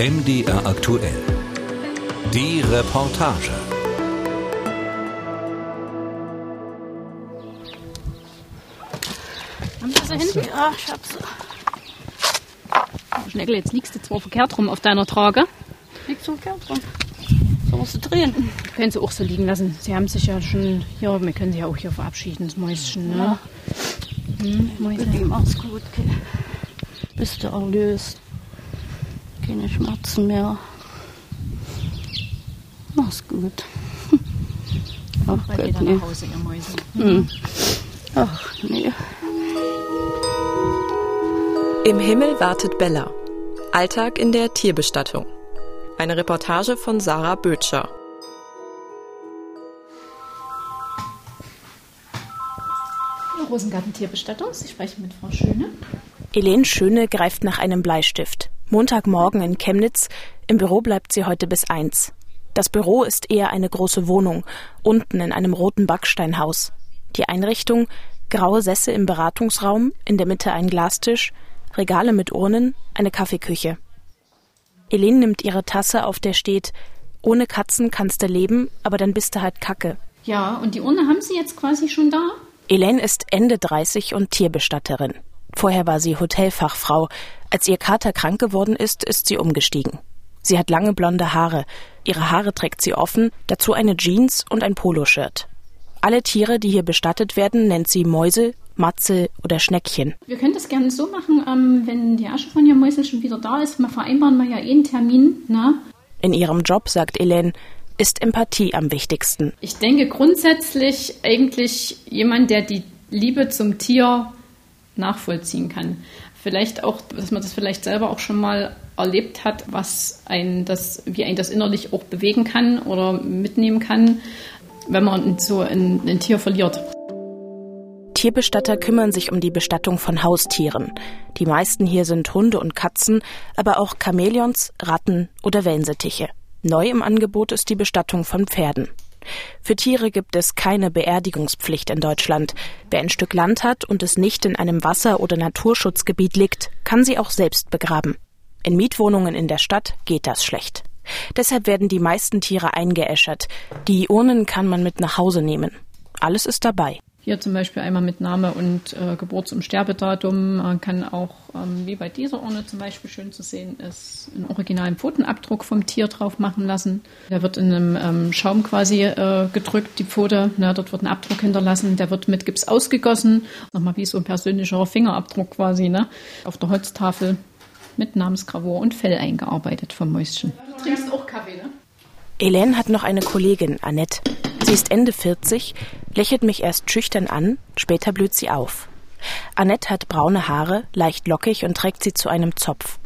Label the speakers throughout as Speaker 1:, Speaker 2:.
Speaker 1: MDR aktuell. Die Reportage.
Speaker 2: Haben Sie sie hinten? Ja, ich hab sie. Schneckel, jetzt liegst du zwar verkehrt rum auf deiner Trage.
Speaker 3: Liegt so verkehrt rum. So musst du drehen.
Speaker 2: Können Sie auch so liegen lassen. Sie haben sich ja schon hier, wir können Sie ja auch hier verabschieden, das Mäuschen. Ne? Hm,
Speaker 3: Mit
Speaker 2: Mäuschen.
Speaker 3: ihm alles gut. Okay. Bist du erlöst. Keine Schmerzen mehr. Mach's gut. Ach Gott,
Speaker 2: wieder
Speaker 3: nee.
Speaker 2: nach Hause, ihr Mäuse.
Speaker 3: Hm. Ach nee.
Speaker 4: Im Himmel wartet Bella. Alltag in der Tierbestattung. Eine Reportage von Sarah Bötscher.
Speaker 2: Rosengarten Tierbestattung. Sie sprechen mit Frau Schöne.
Speaker 5: Helene Schöne greift nach einem Bleistift. Montagmorgen in Chemnitz. Im Büro bleibt sie heute bis eins. Das Büro ist eher eine große Wohnung, unten in einem roten Backsteinhaus. Die Einrichtung, graue Sessel im Beratungsraum, in der Mitte ein Glastisch, Regale mit Urnen, eine Kaffeeküche. Helene nimmt ihre Tasse, auf der steht, ohne Katzen kannst du leben, aber dann bist du halt Kacke.
Speaker 2: Ja, und die Urne haben Sie jetzt quasi schon da?
Speaker 5: Elaine ist Ende 30 und Tierbestatterin. Vorher war sie Hotelfachfrau. Als ihr Kater krank geworden ist, ist sie umgestiegen. Sie hat lange blonde Haare. Ihre Haare trägt sie offen, dazu eine Jeans und ein Poloshirt. Alle Tiere, die hier bestattet werden, nennt sie Mäuse, Matze oder Schneckchen.
Speaker 2: Wir können das gerne so machen, ähm, wenn die Asche von Ihrem Mäusel schon wieder da ist. Wir vereinbaren mal ja eh einen Termin. Ne?
Speaker 5: In ihrem Job, sagt Elaine, ist Empathie am wichtigsten.
Speaker 2: Ich denke grundsätzlich eigentlich jemand, der die Liebe zum Tier nachvollziehen kann. Vielleicht auch, dass man das vielleicht selber auch schon mal erlebt hat, was ein das, wie ein das innerlich auch bewegen kann oder mitnehmen kann, wenn man so ein, ein Tier verliert.
Speaker 5: Tierbestatter kümmern sich um die Bestattung von Haustieren. Die meisten hier sind Hunde und Katzen, aber auch Chamäleons, Ratten oder Wellensittiche. Neu im Angebot ist die Bestattung von Pferden. Für Tiere gibt es keine Beerdigungspflicht in Deutschland. Wer ein Stück Land hat und es nicht in einem Wasser- oder Naturschutzgebiet liegt, kann sie auch selbst begraben. In Mietwohnungen in der Stadt geht das schlecht. Deshalb werden die meisten Tiere eingeäschert. Die Urnen kann man mit nach Hause nehmen. Alles ist dabei.
Speaker 2: Hier zum Beispiel einmal mit Name und äh, Geburts- und Sterbedatum. Man kann auch, ähm, wie bei dieser Urne zum Beispiel schön zu sehen ist, einen originalen Pfotenabdruck vom Tier drauf machen lassen. Der wird in einem ähm, Schaum quasi äh, gedrückt, die Pfote. Ne, dort wird ein Abdruck hinterlassen. Der wird mit Gips ausgegossen. Nochmal wie so ein persönlicher Fingerabdruck quasi. Ne? Auf der Holztafel mit Namensgravur und Fell eingearbeitet vom Mäuschen. Du trinkst auch Kaffee, ne?
Speaker 5: Elaine hat noch eine Kollegin, Annette. Sie ist Ende 40, lächelt mich erst schüchtern an, später blüht sie auf. Annette hat braune Haare, leicht lockig und trägt sie zu einem Zopf.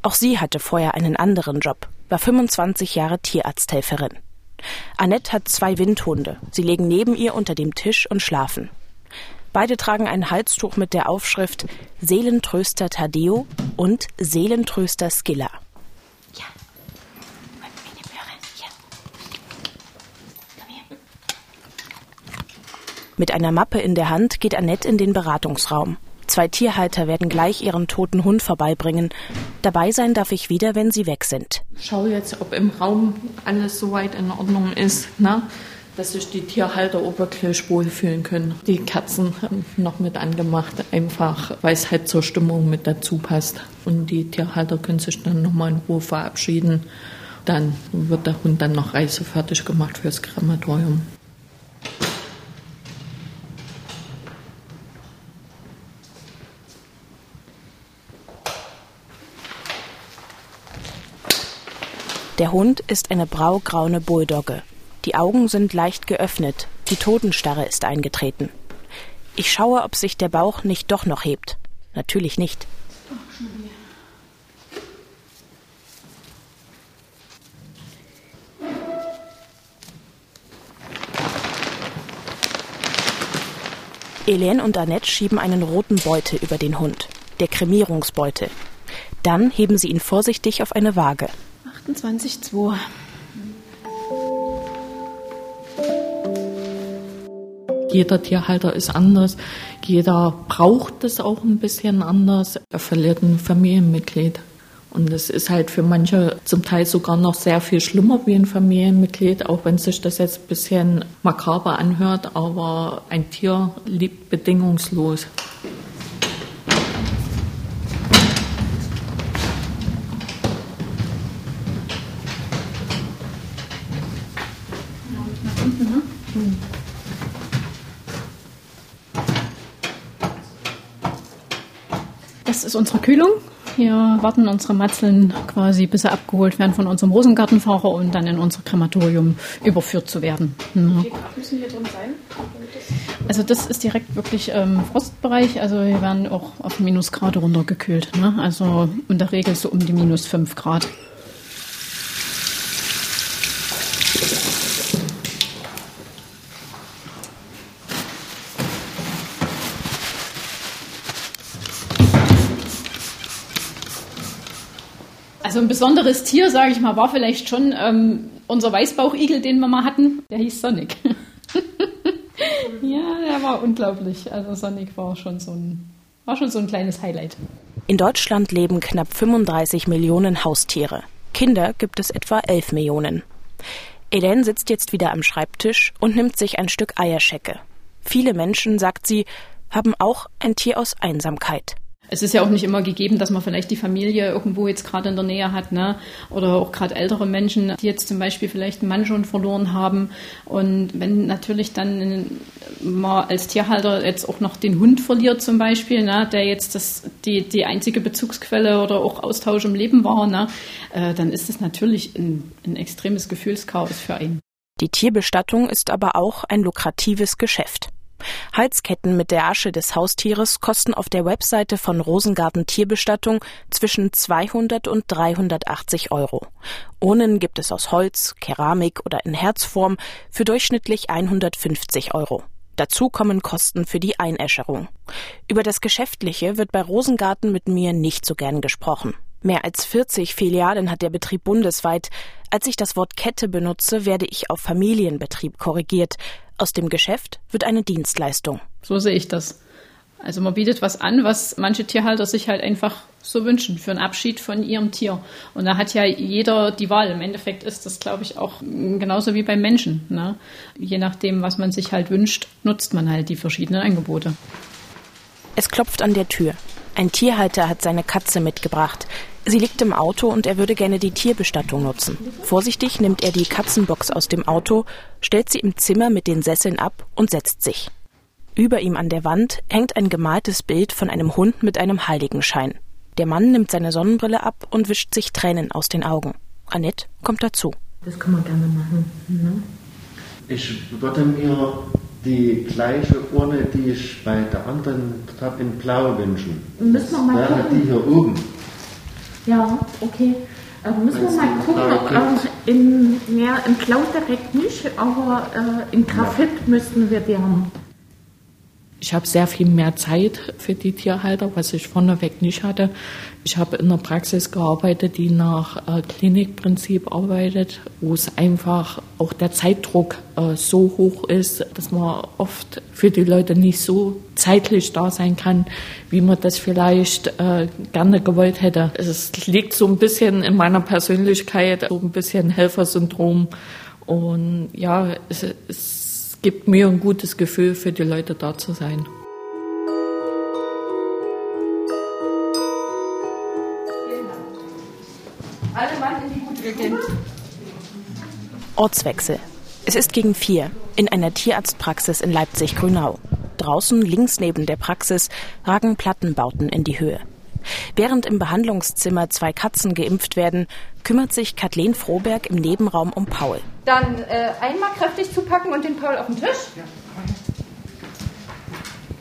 Speaker 5: Auch sie hatte vorher einen anderen Job, war 25 Jahre Tierarzthelferin. Annette hat zwei Windhunde. Sie legen neben ihr unter dem Tisch und schlafen. Beide tragen ein Halstuch mit der Aufschrift Seelentröster Tadeo und Seelentröster Skilla. Mit einer Mappe in der Hand geht Annette in den Beratungsraum. Zwei Tierhalter werden gleich ihren toten Hund vorbeibringen. Dabei sein darf ich wieder, wenn sie weg sind.
Speaker 6: Schau jetzt, ob im Raum alles soweit in Ordnung ist, ne? dass sich die Tierhalter wirklich wohlfühlen können. Die Kerzen noch mit angemacht, einfach weil es halt zur Stimmung mit dazu passt. Und die Tierhalter können sich dann nochmal in Ruhe verabschieden. Dann wird der Hund dann noch reisefertig gemacht fürs Krematorium.
Speaker 5: Der Hund ist eine braugraune Bulldogge. Die Augen sind leicht geöffnet, die Totenstarre ist eingetreten. Ich schaue, ob sich der Bauch nicht doch noch hebt. Natürlich nicht. Elaine und Annette schieben einen roten Beutel über den Hund, der Kremierungsbeutel. Dann heben sie ihn vorsichtig auf eine Waage.
Speaker 2: 28,2.
Speaker 6: Jeder Tierhalter ist anders. Jeder braucht es auch ein bisschen anders. Er verliert ein Familienmitglied. Und es ist halt für manche zum Teil sogar noch sehr viel schlimmer wie ein Familienmitglied, auch wenn sich das jetzt ein bisschen makaber anhört, aber ein Tier liebt bedingungslos.
Speaker 2: Das ist unsere Kühlung. Hier warten unsere Matzeln quasi, bis sie abgeholt werden von unserem Rosengartenfahrer und dann in unser Krematorium überführt zu werden. Ja. Wie Grad müssen hier drin sein? Also das ist direkt wirklich ähm, Frostbereich. Also wir werden auch auf Minusgrade runtergekühlt. Ne? Also in der Regel so um die minus 5 Grad. Also ein besonderes Tier, sage ich mal, war vielleicht schon ähm, unser Weißbauchigel, den wir mal hatten. Der hieß Sonic. ja, der war unglaublich. Also Sonic war schon so ein, war schon so ein kleines Highlight.
Speaker 5: In Deutschland leben knapp 35 Millionen Haustiere. Kinder gibt es etwa 11 Millionen. Elen sitzt jetzt wieder am Schreibtisch und nimmt sich ein Stück Eierschecke. Viele Menschen, sagt sie, haben auch ein Tier aus Einsamkeit
Speaker 2: es ist ja auch nicht immer gegeben, dass man vielleicht die Familie irgendwo jetzt gerade in der Nähe hat, ne? Oder auch gerade ältere Menschen, die jetzt zum Beispiel vielleicht einen Mann schon verloren haben. Und wenn natürlich dann man als Tierhalter jetzt auch noch den Hund verliert zum Beispiel, ne? der jetzt das, die, die einzige Bezugsquelle oder auch Austausch im Leben war, ne? Äh, dann ist es natürlich ein, ein extremes Gefühlschaos für einen.
Speaker 5: Die Tierbestattung ist aber auch ein lukratives Geschäft. Halsketten mit der Asche des Haustieres kosten auf der Webseite von Rosengarten Tierbestattung zwischen 200 und 380 Euro. Urnen gibt es aus Holz, Keramik oder in Herzform für durchschnittlich 150 Euro. Dazu kommen Kosten für die Einäscherung. Über das Geschäftliche wird bei Rosengarten mit mir nicht so gern gesprochen. Mehr als 40 Filialen hat der Betrieb bundesweit. Als ich das Wort Kette benutze, werde ich auf Familienbetrieb korrigiert. Aus dem Geschäft wird eine Dienstleistung.
Speaker 2: So sehe ich das. Also man bietet was an, was manche Tierhalter sich halt einfach so wünschen für einen Abschied von ihrem Tier. Und da hat ja jeder die Wahl. Im Endeffekt ist das, glaube ich, auch genauso wie beim Menschen. Ne? Je nachdem, was man sich halt wünscht, nutzt man halt die verschiedenen Angebote.
Speaker 5: Es klopft an der Tür. Ein Tierhalter hat seine Katze mitgebracht. Sie liegt im Auto und er würde gerne die Tierbestattung nutzen. Vorsichtig nimmt er die Katzenbox aus dem Auto, stellt sie im Zimmer mit den Sesseln ab und setzt sich. Über ihm an der Wand hängt ein gemaltes Bild von einem Hund mit einem Heiligenschein. Der Mann nimmt seine Sonnenbrille ab und wischt sich Tränen aus den Augen. Annette kommt dazu.
Speaker 6: Das kann man gerne machen. Ne?
Speaker 7: Ich würde mir die gleiche Urne, die ich bei der anderen habe, in Blau wünschen.
Speaker 6: Müssen wir mal
Speaker 7: Wäre die hier oben.
Speaker 6: Ja, okay. Äh, müssen wir mal gucken, äh, in, ja, in Blau direkt nicht, aber äh, in Graphit ja. müssten wir die haben. Ich habe sehr viel mehr Zeit für die Tierhalter, was ich vorneweg nicht hatte. Ich habe in einer Praxis gearbeitet, die nach äh, Klinikprinzip arbeitet, wo es einfach auch der Zeitdruck äh, so hoch ist, dass man oft für die Leute nicht so zeitlich da sein kann, wie man das vielleicht äh, gerne gewollt hätte. Es liegt so ein bisschen in meiner Persönlichkeit, so ein bisschen Helfersyndrom. Und ja, es, es gibt mir ein gutes Gefühl, für die Leute da zu sein.
Speaker 5: Ortswechsel. Es ist gegen vier in einer Tierarztpraxis in Leipzig-Grünau. Draußen links neben der Praxis ragen Plattenbauten in die Höhe. Während im Behandlungszimmer zwei Katzen geimpft werden, kümmert sich Kathleen Froberg im Nebenraum um Paul.
Speaker 8: Dann äh, einmal kräftig zupacken und den Paul auf den Tisch. Ja.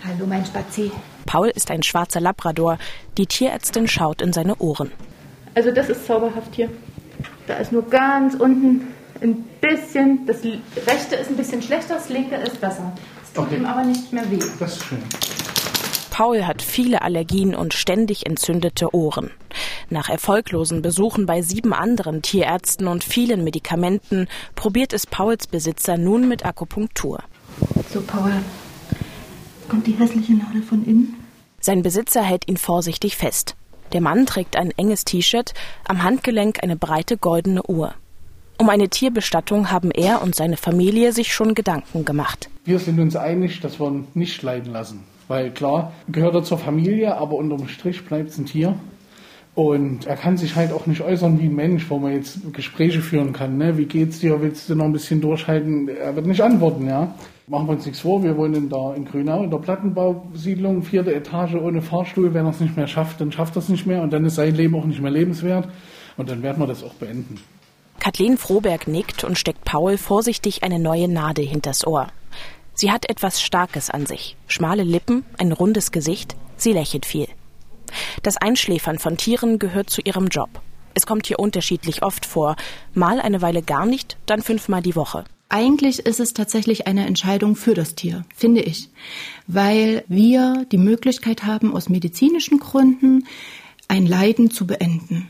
Speaker 8: Hallo, mein Spazi.
Speaker 5: Paul ist ein schwarzer Labrador. Die Tierärztin schaut in seine Ohren.
Speaker 8: Also das ist zauberhaft hier. Da ist nur ganz unten ein bisschen, das rechte ist ein bisschen schlechter, das linke ist besser. Es tut okay. ihm aber nicht mehr weh.
Speaker 7: Das ist schön.
Speaker 5: Paul hat viele Allergien und ständig entzündete Ohren. Nach erfolglosen Besuchen bei sieben anderen Tierärzten und vielen Medikamenten probiert es Pauls Besitzer nun mit Akupunktur.
Speaker 8: So, Paul, kommt die hässliche Nadel von innen?
Speaker 5: Sein Besitzer hält ihn vorsichtig fest. Der Mann trägt ein enges T-Shirt, am Handgelenk eine breite goldene Uhr. Um eine Tierbestattung haben er und seine Familie sich schon Gedanken gemacht.
Speaker 9: Wir sind uns einig, dass wir ihn nicht leiden lassen. Weil klar, gehört er zur Familie, aber unterm Strich bleibt es ein Tier. Und er kann sich halt auch nicht äußern wie ein Mensch, wo man jetzt Gespräche führen kann. Ne? Wie geht's dir? Willst du noch ein bisschen durchhalten? Er wird nicht antworten, ja. Machen wir uns nichts vor, wir wohnen da in Grünau in der Plattenbausiedlung, vierte Etage ohne Fahrstuhl. Wenn er es nicht mehr schafft, dann schafft er es nicht mehr und dann ist sein Leben auch nicht mehr lebenswert und dann werden wir das auch beenden.
Speaker 5: Kathleen Froberg nickt und steckt Paul vorsichtig eine neue Nade hinters Ohr. Sie hat etwas Starkes an sich. Schmale Lippen, ein rundes Gesicht, sie lächelt viel. Das Einschläfern von Tieren gehört zu ihrem Job. Es kommt hier unterschiedlich oft vor. Mal eine Weile gar nicht, dann fünfmal die Woche.
Speaker 10: Eigentlich ist es tatsächlich eine Entscheidung für das Tier, finde ich, weil wir die Möglichkeit haben, aus medizinischen Gründen ein Leiden zu beenden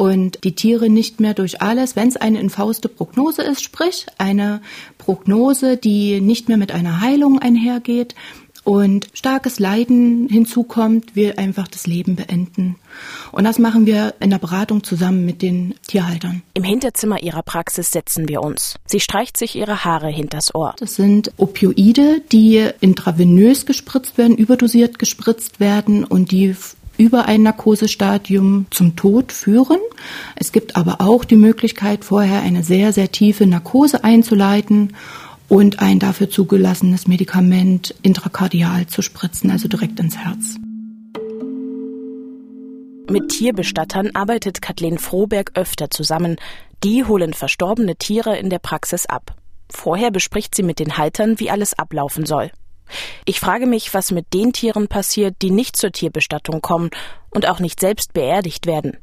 Speaker 10: und die Tiere nicht mehr durch alles, wenn es eine infauste Prognose ist, sprich eine Prognose, die nicht mehr mit einer Heilung einhergeht, und starkes Leiden hinzukommt, wir einfach das Leben beenden. Und das machen wir in der Beratung zusammen mit den Tierhaltern.
Speaker 5: Im Hinterzimmer ihrer Praxis setzen wir uns. Sie streicht sich ihre Haare hinters Ohr.
Speaker 10: Das sind Opioide, die intravenös gespritzt werden, überdosiert gespritzt werden und die über ein Narkosestadium zum Tod führen. Es gibt aber auch die Möglichkeit, vorher eine sehr, sehr tiefe Narkose einzuleiten und ein dafür zugelassenes Medikament intrakardial zu spritzen, also direkt ins Herz.
Speaker 5: Mit Tierbestattern arbeitet Kathleen Froberg öfter zusammen. Die holen verstorbene Tiere in der Praxis ab. Vorher bespricht sie mit den Haltern, wie alles ablaufen soll. Ich frage mich, was mit den Tieren passiert, die nicht zur Tierbestattung kommen und auch nicht selbst beerdigt werden.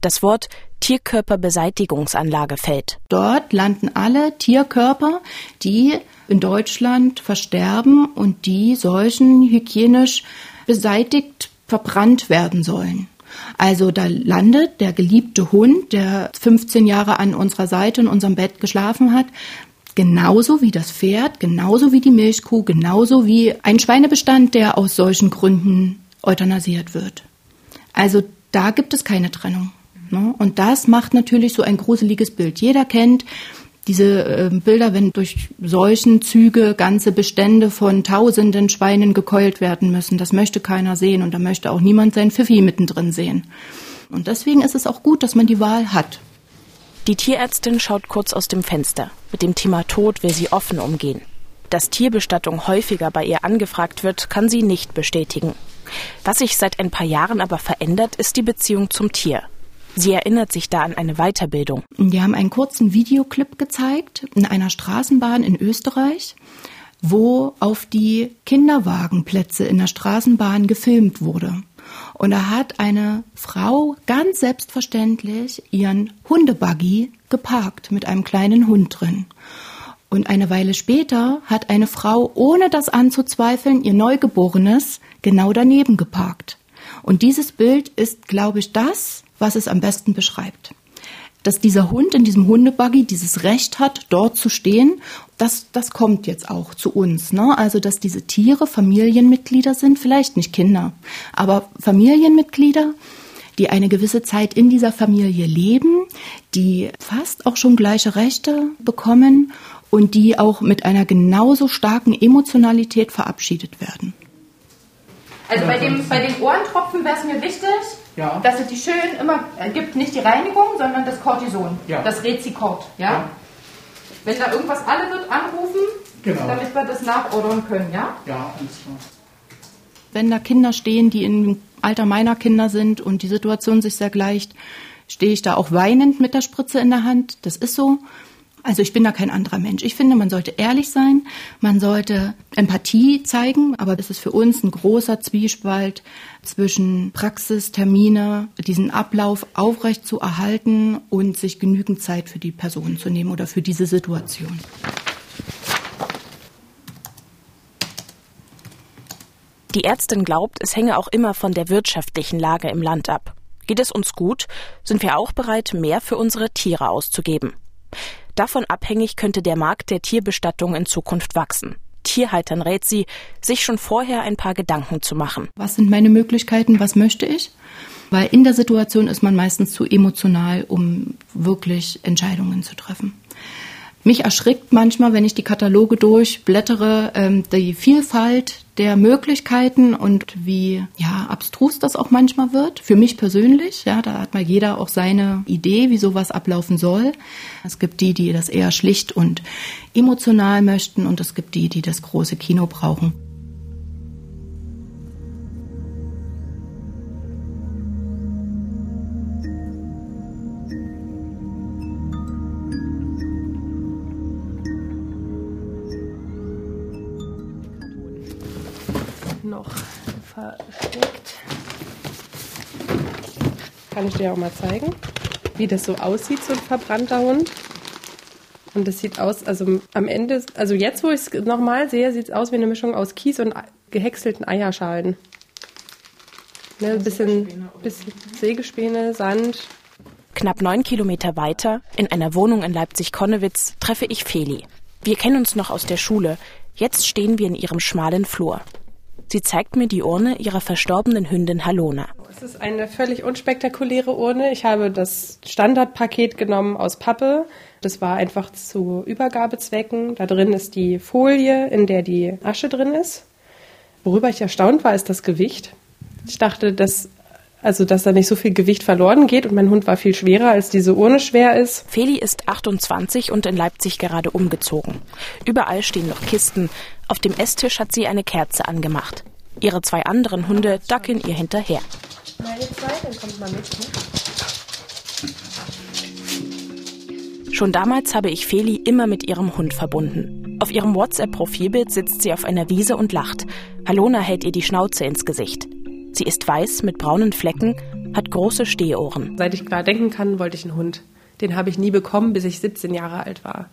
Speaker 5: Das Wort Tierkörperbeseitigungsanlage fällt.
Speaker 10: Dort landen alle Tierkörper, die in Deutschland versterben und die solchen hygienisch beseitigt verbrannt werden sollen. Also da landet der geliebte Hund, der 15 Jahre an unserer Seite in unserem Bett geschlafen hat, genauso wie das Pferd, genauso wie die Milchkuh, genauso wie ein Schweinebestand, der aus solchen Gründen euthanasiert wird. Also da gibt es keine Trennung. Ne? Und das macht natürlich so ein gruseliges Bild. Jeder kennt diese äh, Bilder, wenn durch solchen Züge ganze Bestände von tausenden Schweinen gekeult werden müssen. Das möchte keiner sehen und da möchte auch niemand sein Pfiffi mittendrin sehen. Und deswegen ist es auch gut, dass man die Wahl hat.
Speaker 5: Die Tierärztin schaut kurz aus dem Fenster. Mit dem Thema Tod will sie offen umgehen. Dass Tierbestattung häufiger bei ihr angefragt wird, kann sie nicht bestätigen. Was sich seit ein paar Jahren aber verändert, ist die Beziehung zum Tier. Sie erinnert sich da an eine Weiterbildung.
Speaker 10: Wir haben einen kurzen Videoclip gezeigt in einer Straßenbahn in Österreich, wo auf die Kinderwagenplätze in der Straßenbahn gefilmt wurde. Und da hat eine Frau ganz selbstverständlich ihren Hundebuggy geparkt mit einem kleinen Hund drin. Und eine Weile später hat eine Frau, ohne das anzuzweifeln, ihr Neugeborenes genau daneben geparkt. Und dieses Bild ist, glaube ich, das, was es am besten beschreibt. Dass dieser Hund in diesem Hundebuggy dieses Recht hat, dort zu stehen, das, das kommt jetzt auch zu uns. Ne? Also, dass diese Tiere Familienmitglieder sind, vielleicht nicht Kinder, aber Familienmitglieder, die eine gewisse Zeit in dieser Familie leben, die fast auch schon gleiche Rechte bekommen und die auch mit einer genauso starken Emotionalität verabschiedet werden.
Speaker 8: Also bei, dem, bei den Ohrentropfen wäre es mir wichtig, ja. dass es die schön immer äh, gibt, nicht die Reinigung, sondern das Cortison, ja. das Rezikort. Ja? ja? Wenn da irgendwas alle wird, anrufen, genau. damit wir das nachordern können, ja?
Speaker 9: Ja, alles klar.
Speaker 10: Wenn da Kinder stehen, die im Alter meiner Kinder sind und die Situation sich sehr gleicht, stehe ich da auch weinend mit der Spritze in der Hand. Das ist so. Also ich bin da kein anderer Mensch. Ich finde, man sollte ehrlich sein, man sollte Empathie zeigen, aber es ist für uns ein großer Zwiespalt zwischen Praxis, Termine, diesen Ablauf aufrecht zu erhalten und sich genügend Zeit für die Person zu nehmen oder für diese Situation.
Speaker 5: Die Ärztin glaubt, es hänge auch immer von der wirtschaftlichen Lage im Land ab. Geht es uns gut, sind wir auch bereit, mehr für unsere Tiere auszugeben. Davon abhängig könnte der Markt der Tierbestattung in Zukunft wachsen. Tierhaltern rät sie, sich schon vorher ein paar Gedanken zu machen.
Speaker 10: Was sind meine Möglichkeiten? Was möchte ich? Weil in der Situation ist man meistens zu emotional, um wirklich Entscheidungen zu treffen. Mich erschrickt manchmal, wenn ich die Kataloge durchblättere, ähm, die Vielfalt der Möglichkeiten und wie ja, abstrus das auch manchmal wird. Für mich persönlich, ja, da hat mal jeder auch seine Idee, wie sowas ablaufen soll. Es gibt die, die das eher schlicht und emotional möchten und es gibt die, die das große Kino brauchen.
Speaker 11: Ich dir auch mal zeigen, wie das so aussieht, so ein verbrannter Hund. Und das sieht aus, also am Ende, also jetzt, wo ich es nochmal sehe, sieht es aus wie eine Mischung aus Kies und gehäckselten Eierschalen. Ne, ein bisschen, bisschen Sägespäne, Sand.
Speaker 5: Knapp neun Kilometer weiter, in einer Wohnung in Leipzig-Konnewitz, treffe ich Feli. Wir kennen uns noch aus der Schule. Jetzt stehen wir in ihrem schmalen Flur. Sie zeigt mir die Urne ihrer verstorbenen Hündin Halona.
Speaker 11: Es ist eine völlig unspektakuläre Urne. Ich habe das Standardpaket genommen aus Pappe. Das war einfach zu Übergabezwecken. Da drin ist die Folie, in der die Asche drin ist. Worüber ich erstaunt war, ist das Gewicht. Ich dachte, dass also dass da nicht so viel Gewicht verloren geht und mein Hund war viel schwerer, als diese Urne schwer ist.
Speaker 5: Feli ist 28 und in Leipzig gerade umgezogen. Überall stehen noch Kisten. Auf dem Esstisch hat sie eine Kerze angemacht. Ihre zwei anderen Hunde ducken ihr hinterher. Meine zwei, dann kommt mal mit. Ne? Schon damals habe ich Feli immer mit ihrem Hund verbunden. Auf ihrem WhatsApp-Profilbild sitzt sie auf einer Wiese und lacht. Halona hält ihr die Schnauze ins Gesicht. Sie ist weiß mit braunen Flecken, hat große Stehohren.
Speaker 11: Seit ich klar denken kann, wollte ich einen Hund. Den habe ich nie bekommen, bis ich 17 Jahre alt war.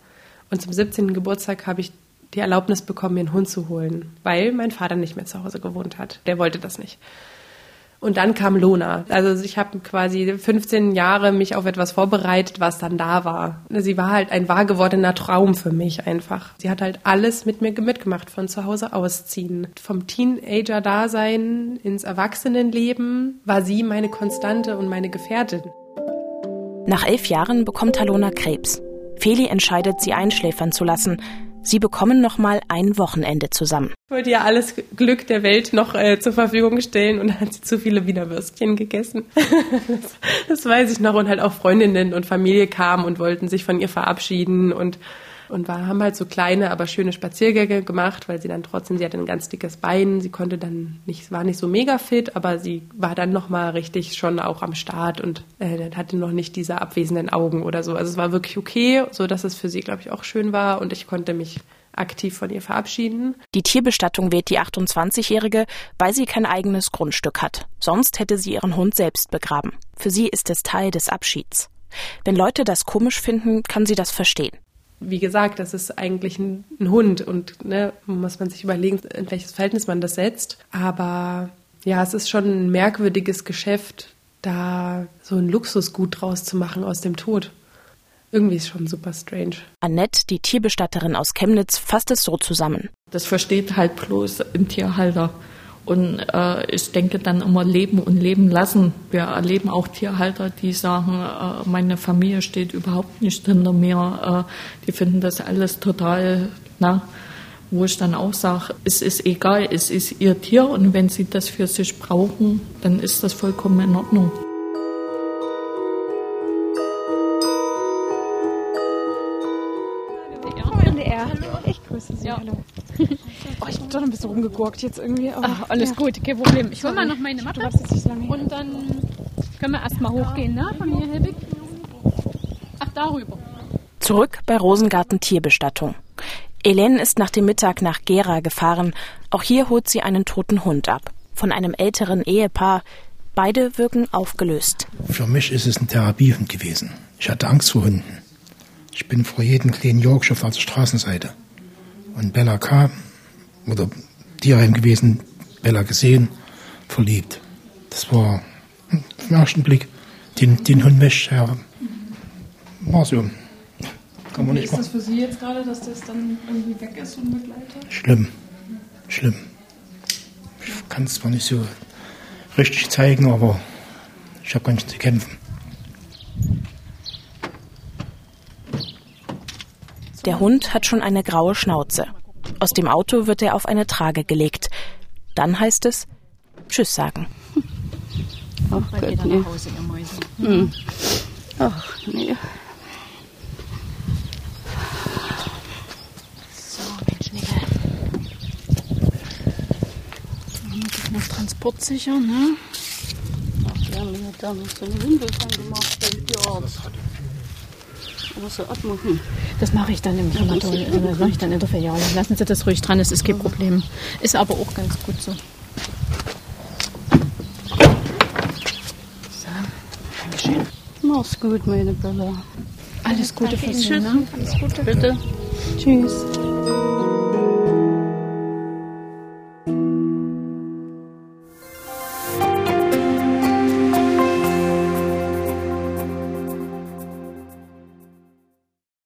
Speaker 11: Und zum 17. Geburtstag habe ich die Erlaubnis bekommen, mir einen Hund zu holen, weil mein Vater nicht mehr zu Hause gewohnt hat. Der wollte das nicht. Und dann kam Lona. Also ich habe quasi 15 Jahre mich auf etwas vorbereitet, was dann da war. Sie war halt ein wahr gewordener Traum für mich einfach. Sie hat halt alles mit mir mitgemacht, von zu Hause ausziehen. Vom Teenager-Dasein ins Erwachsenenleben war sie meine Konstante und meine Gefährtin.
Speaker 5: Nach elf Jahren bekommt Halona Krebs. Feli entscheidet, sie einschläfern zu lassen, Sie bekommen noch mal ein Wochenende zusammen.
Speaker 11: Ich wollte ihr alles Glück der Welt noch äh, zur Verfügung stellen und hat sie zu viele Wiener Würstchen gegessen. das, das weiß ich noch und halt auch Freundinnen und Familie kamen und wollten sich von ihr verabschieden und und war, haben halt so kleine, aber schöne Spaziergänge gemacht, weil sie dann trotzdem, sie hatte ein ganz dickes Bein, sie konnte dann nicht, war nicht so mega fit, aber sie war dann nochmal richtig schon auch am Start und äh, hatte noch nicht diese abwesenden Augen oder so. Also es war wirklich okay, so dass es für sie, glaube ich, auch schön war und ich konnte mich aktiv von ihr verabschieden.
Speaker 5: Die Tierbestattung wählt die 28-Jährige, weil sie kein eigenes Grundstück hat. Sonst hätte sie ihren Hund selbst begraben. Für sie ist es Teil des Abschieds. Wenn Leute das komisch finden, kann sie das verstehen
Speaker 11: wie gesagt, das ist eigentlich ein, ein Hund und ne, muss man sich überlegen, in welches Verhältnis man das setzt. Aber ja, es ist schon ein merkwürdiges Geschäft, da so ein Luxusgut draus zu machen aus dem Tod. Irgendwie ist schon super strange.
Speaker 5: Annette, die Tierbestatterin aus Chemnitz, fasst es so zusammen.
Speaker 6: Das versteht halt bloß ein Tierhalter. Und äh, ich denke dann immer leben und leben lassen. Wir erleben auch Tierhalter, die sagen, äh, meine Familie steht überhaupt nicht hinter mir. Äh, die finden das alles total, na, wo ich dann auch sage, es ist egal, es ist ihr Tier und wenn sie das für sich brauchen, dann ist das vollkommen in Ordnung.
Speaker 12: Hallo, ich grüße Sie. Ja. Hallo. Oh, ich bin doch ein bisschen rumgegurkt jetzt irgendwie.
Speaker 2: Ach, alles ja. gut, kein Problem. Ich hole mal noch meine Mappe und dann können wir erstmal hochgehen, ne, Familie Helbig? Ach, darüber.
Speaker 5: Zurück bei Rosengarten Tierbestattung. Helene ist nach dem Mittag nach Gera gefahren. Auch hier holt sie einen toten Hund ab. Von einem älteren Ehepaar. Beide wirken aufgelöst.
Speaker 13: Für mich ist es ein Therapiehund gewesen. Ich hatte Angst vor Hunden. Ich bin vor jedem kleinen Yorkshire auf der Straßenseite. Und Bella kam, oder Tierheim gewesen, Bella gesehen, verliebt. Das war im ersten Blick, den, den Hund möchte ja, war so. kann man nicht
Speaker 12: ist das
Speaker 13: machen.
Speaker 12: für Sie jetzt gerade, dass das dann irgendwie weg ist, so ein Begleiter?
Speaker 13: Schlimm, schlimm. Ich kann es zwar nicht so richtig zeigen, aber ich habe ganz schön zu kämpfen.
Speaker 5: Der Hund hat schon eine graue Schnauze. Aus dem Auto wird er auf eine Trage gelegt. Dann heißt es Tschüss sagen.
Speaker 3: Ach Gott,
Speaker 2: geht
Speaker 3: nee.
Speaker 2: nach Hause, ihr Mäuse.
Speaker 3: Hm. Ach, nee.
Speaker 2: So, Mensch, Nickel. Das noch transportsicher, ne?
Speaker 3: Ach, wir haben ja da noch so eine Windel dran gemacht beim Tierarzt. Aber so abmachen.
Speaker 2: Das mache ich dann im Krematorium, also das mache ich dann in der Filiale. Lassen Sie das ruhig dran, das ist kein Problem. Ist aber auch ganz gut so. So, Dankeschön.
Speaker 3: Mach's gut, meine Bella.
Speaker 2: Alles Gute für Sie,
Speaker 3: Tschüss.
Speaker 2: ne?
Speaker 3: Alles Gute. Bitte.
Speaker 2: Tschüss.